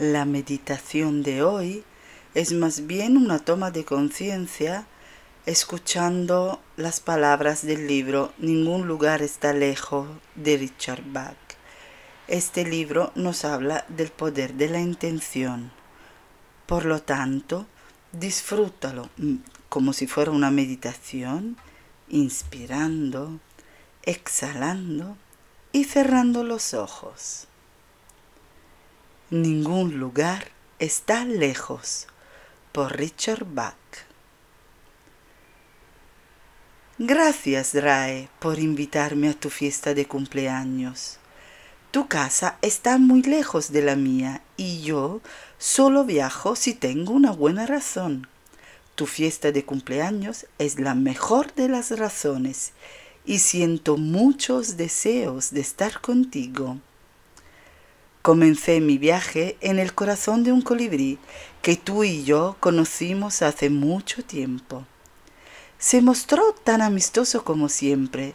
La meditación de hoy es más bien una toma de conciencia escuchando las palabras del libro Ningún lugar está lejos de Richard Bach. Este libro nos habla del poder de la intención. Por lo tanto, disfrútalo mm, como si fuera una meditación, inspirando, exhalando y cerrando los ojos. Ningún lugar está lejos por Richard Bach. Gracias, Rae, por invitarme a tu fiesta de cumpleaños. Tu casa está muy lejos de la mía y yo solo viajo si tengo una buena razón. Tu fiesta de cumpleaños es la mejor de las razones y siento muchos deseos de estar contigo. Comencé mi viaje en el corazón de un colibrí que tú y yo conocimos hace mucho tiempo. Se mostró tan amistoso como siempre,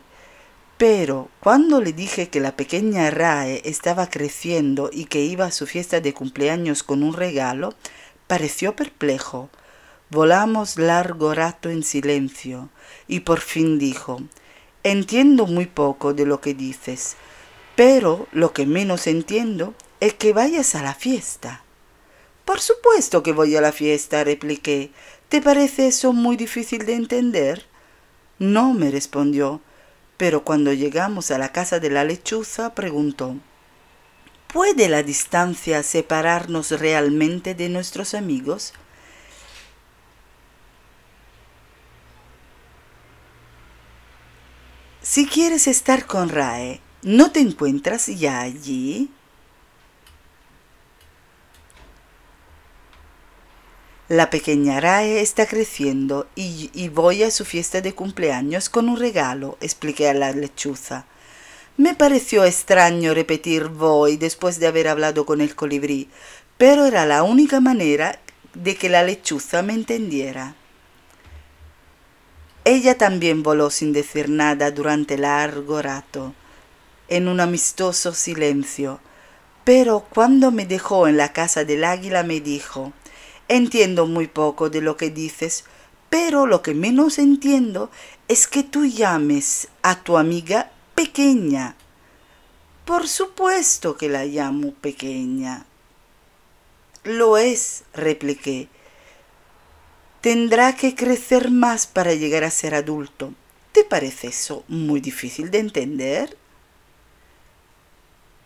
pero cuando le dije que la pequeña Rae estaba creciendo y que iba a su fiesta de cumpleaños con un regalo, pareció perplejo. Volamos largo rato en silencio y por fin dijo, Entiendo muy poco de lo que dices, pero lo que menos entiendo es que vayas a la fiesta. Por supuesto que voy a la fiesta, repliqué. ¿Te parece eso muy difícil de entender? No, me respondió, pero cuando llegamos a la casa de la lechuza preguntó, ¿Puede la distancia separarnos realmente de nuestros amigos? Si quieres estar con Rae, ¿no te encuentras ya allí? La pequeña Rae está creciendo y, voy a su fiesta de cumpleaños con un regalo, expliqué a la lechuza. Me pareció extraño repetir voy después de haber hablado con el colibrí, pero era la única manera de que la lechuza me entendiera. Ella también voló sin decir nada durante largo rato, en un amistoso silencio, pero cuando me dejó en la casa del águila me dijo, Entiendo muy poco de lo que dices, pero lo que menos entiendo es que tú llames a tu amiga pequeña. Por supuesto que la llamo pequeña. Lo es, repliqué. Tendrá que crecer más para llegar a ser adulto. ¿Te parece eso muy difícil de entender?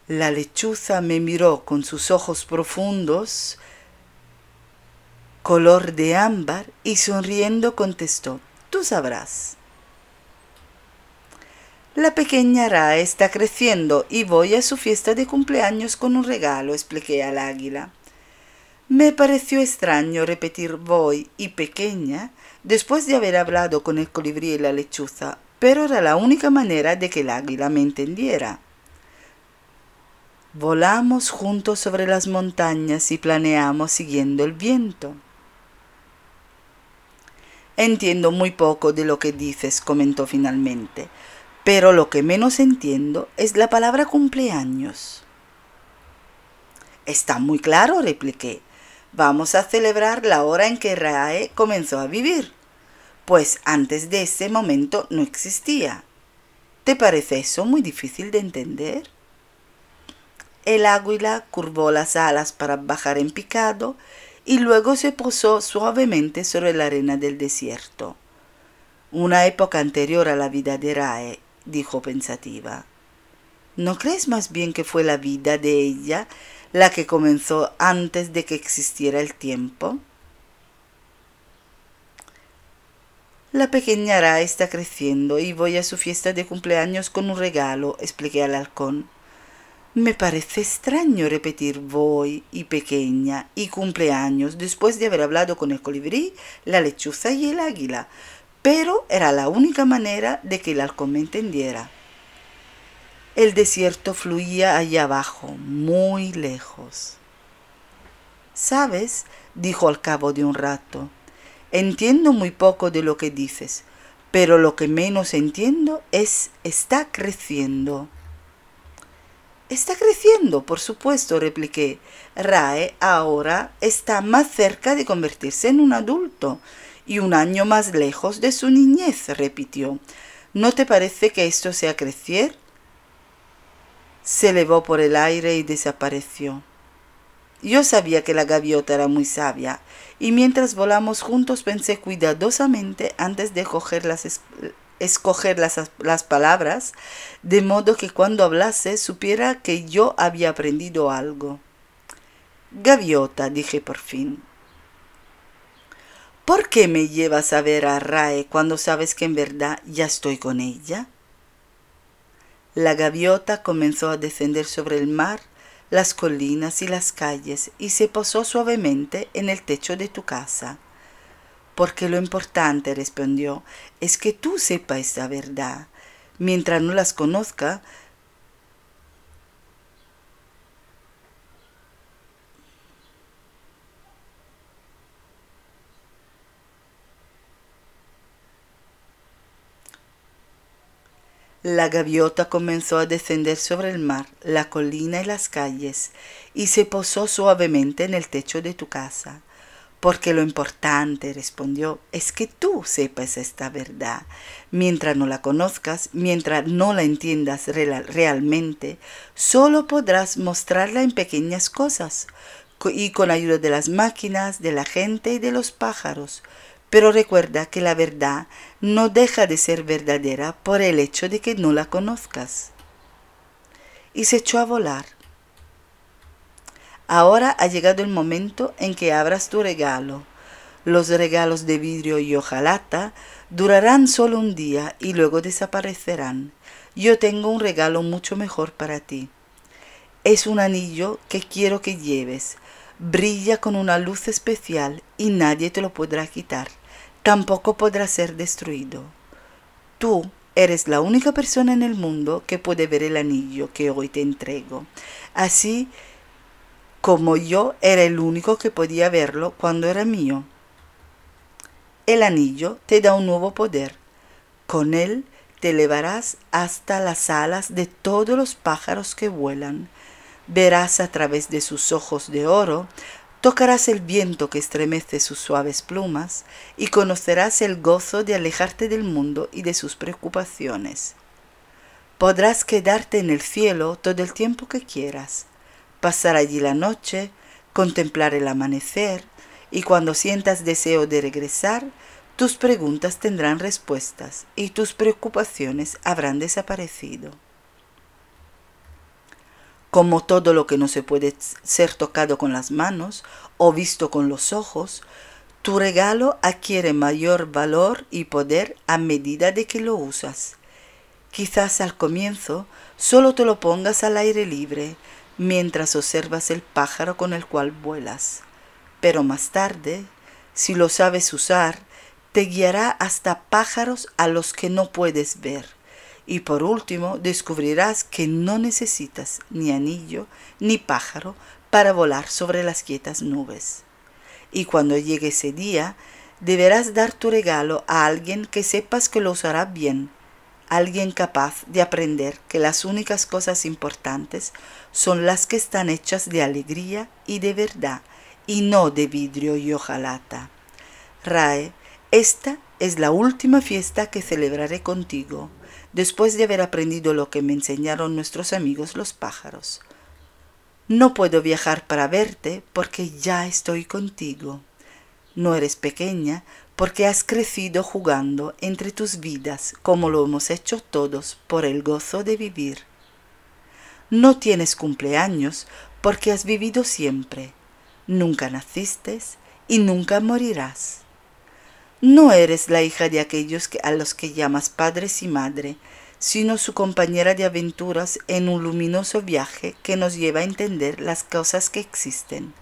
La lechuza me miró con sus ojos profundos color de ámbar, y sonriendo contestó, tú sabrás. La pequeña Ra está creciendo y voy a su fiesta de cumpleaños con un regalo, expliqué al águila. Me pareció extraño repetir voy y pequeña después de haber hablado con el colibrí y la lechuza, pero era la única manera de que el águila me entendiera. Volamos juntos sobre las montañas y planeamos siguiendo el viento. Entiendo muy poco de lo que dices, comentó finalmente, pero lo que menos entiendo es la palabra cumpleaños. Está muy claro, repliqué. Vamos a celebrar la hora en que Rae comenzó a vivir, pues antes de ese momento no existía. ¿Te parece eso muy difícil de entender? El águila curvó las alas para bajar en picado y luego se posó suavemente sobre la arena del desierto. Una época anterior a la vida de Rae, dijo pensativa. ¿No crees más bien que fue la vida de ella la que comenzó antes de que existiera el tiempo? La pequeña Rae está creciendo y voy a su fiesta de cumpleaños con un regalo, expliqué al halcón. Me parece extraño repetir voy y pequeña y cumpleaños después de haber hablado con el colibrí, la lechuza y el águila, pero era la única manera de que el halcón me entendiera. El desierto fluía allá abajo, muy lejos. ¿Sabes? dijo al cabo de un rato. Entiendo muy poco de lo que dices, pero lo que menos entiendo es está creciendo. Está creciendo, por supuesto, repliqué. Rae ahora está más cerca de convertirse en un adulto y un año más lejos de su niñez, repitió. ¿No te parece que esto sea crecer? Se elevó por el aire y desapareció. Yo sabía que la gaviota era muy sabia, y mientras volamos juntos pensé cuidadosamente antes de las, escoger las, las palabras, de modo que cuando hablase supiera que yo había aprendido algo. Gaviota, dije por fin, ¿Por qué me llevas a ver a Rae cuando sabes que en verdad ya estoy con ella? La gaviota comenzó a descender sobre el mar, las colinas y las calles y se posó suavemente en el techo de tu casa. Porque lo importante, respondió, es que tú sepas esta verdad. Mientras no las conozca, La gaviota comenzó a descender sobre el mar, la colina y las calles, y se posó suavemente en el techo de tu casa. Porque lo importante, respondió, es que tú sepas esta verdad. Mientras no la conozcas, mientras no la entiendas realmente, solo podrás mostrarla en pequeñas cosas y con ayuda de las máquinas, de la gente y de los pájaros pero recuerda que la verdad no deja de ser verdadera por el hecho de que no la conozcas. Y se echó a volar. Ahora ha llegado el momento en que abras tu regalo. Los regalos de vidrio y hojalata durarán solo un día y luego desaparecerán. Yo tengo un regalo mucho mejor para ti. Es un anillo que quiero que lleves. Brilla con una luz especial y nadie te lo podrá quitar tampoco podrá ser destruido. Tú eres la única persona en el mundo que puede ver el anillo que hoy te entrego, así como yo era el único que podía verlo cuando era mío. El anillo te da un nuevo poder. Con él te elevarás hasta las alas de todos los pájaros que vuelan. Verás a través de sus ojos de oro Tocarás el viento que estremece sus suaves plumas y conocerás el gozo de alejarte del mundo y de sus preocupaciones. Podrás quedarte en el cielo todo el tiempo que quieras, pasar allí la noche, contemplar el amanecer, y cuando sientas deseo de regresar, tus preguntas tendrán respuestas y tus preocupaciones habrán desaparecido como todo lo que no se puede ser tocado con las manos o visto con los ojos, tu regalo adquiere mayor valor y poder a medida de que lo usas. Quizás al comienzo solo te lo pongas al aire libre mientras observas el pájaro con el cual vuelas, pero más tarde, si lo sabes usar, te guiará hasta pájaros a los que no puedes ver. Y por último descubrirás que no necesitas ni anillo ni pájaro para volar sobre las quietas nubes. Y cuando llegue ese día, deberás dar tu regalo a alguien que sepas que lo usará bien, alguien capaz de aprender que las únicas cosas importantes son las que están hechas de alegría y de verdad, y no de vidrio y hojalata. Rae, esta es la última fiesta que celebraré contigo después de haber aprendido lo que me enseñaron nuestros amigos los pájaros. No puedo viajar para verte porque ya estoy contigo. No eres pequeña porque has crecido jugando entre tus vidas como lo hemos hecho todos por el gozo de vivir. No tienes cumpleaños porque has vivido siempre. Nunca naciste y nunca morirás. No eres la hija de aquellos a los que llamas padres y madre, sino su compañera de aventuras en un luminoso viaje que nos lleva a entender las cosas que existen.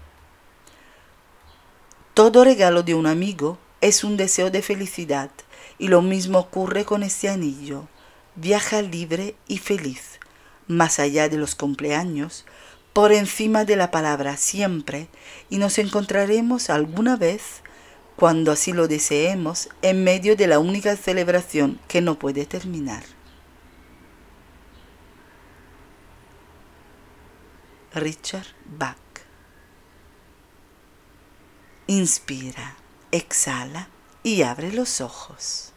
Todo regalo de un amigo es un deseo de felicidad y lo mismo ocurre con este anillo. Viaja libre y feliz, más allá de los cumpleaños, por encima de la palabra siempre, y nos encontraremos alguna vez cuando así lo deseemos, en medio de la única celebración que no puede terminar. Richard Bach. Inspira, exhala y abre los ojos.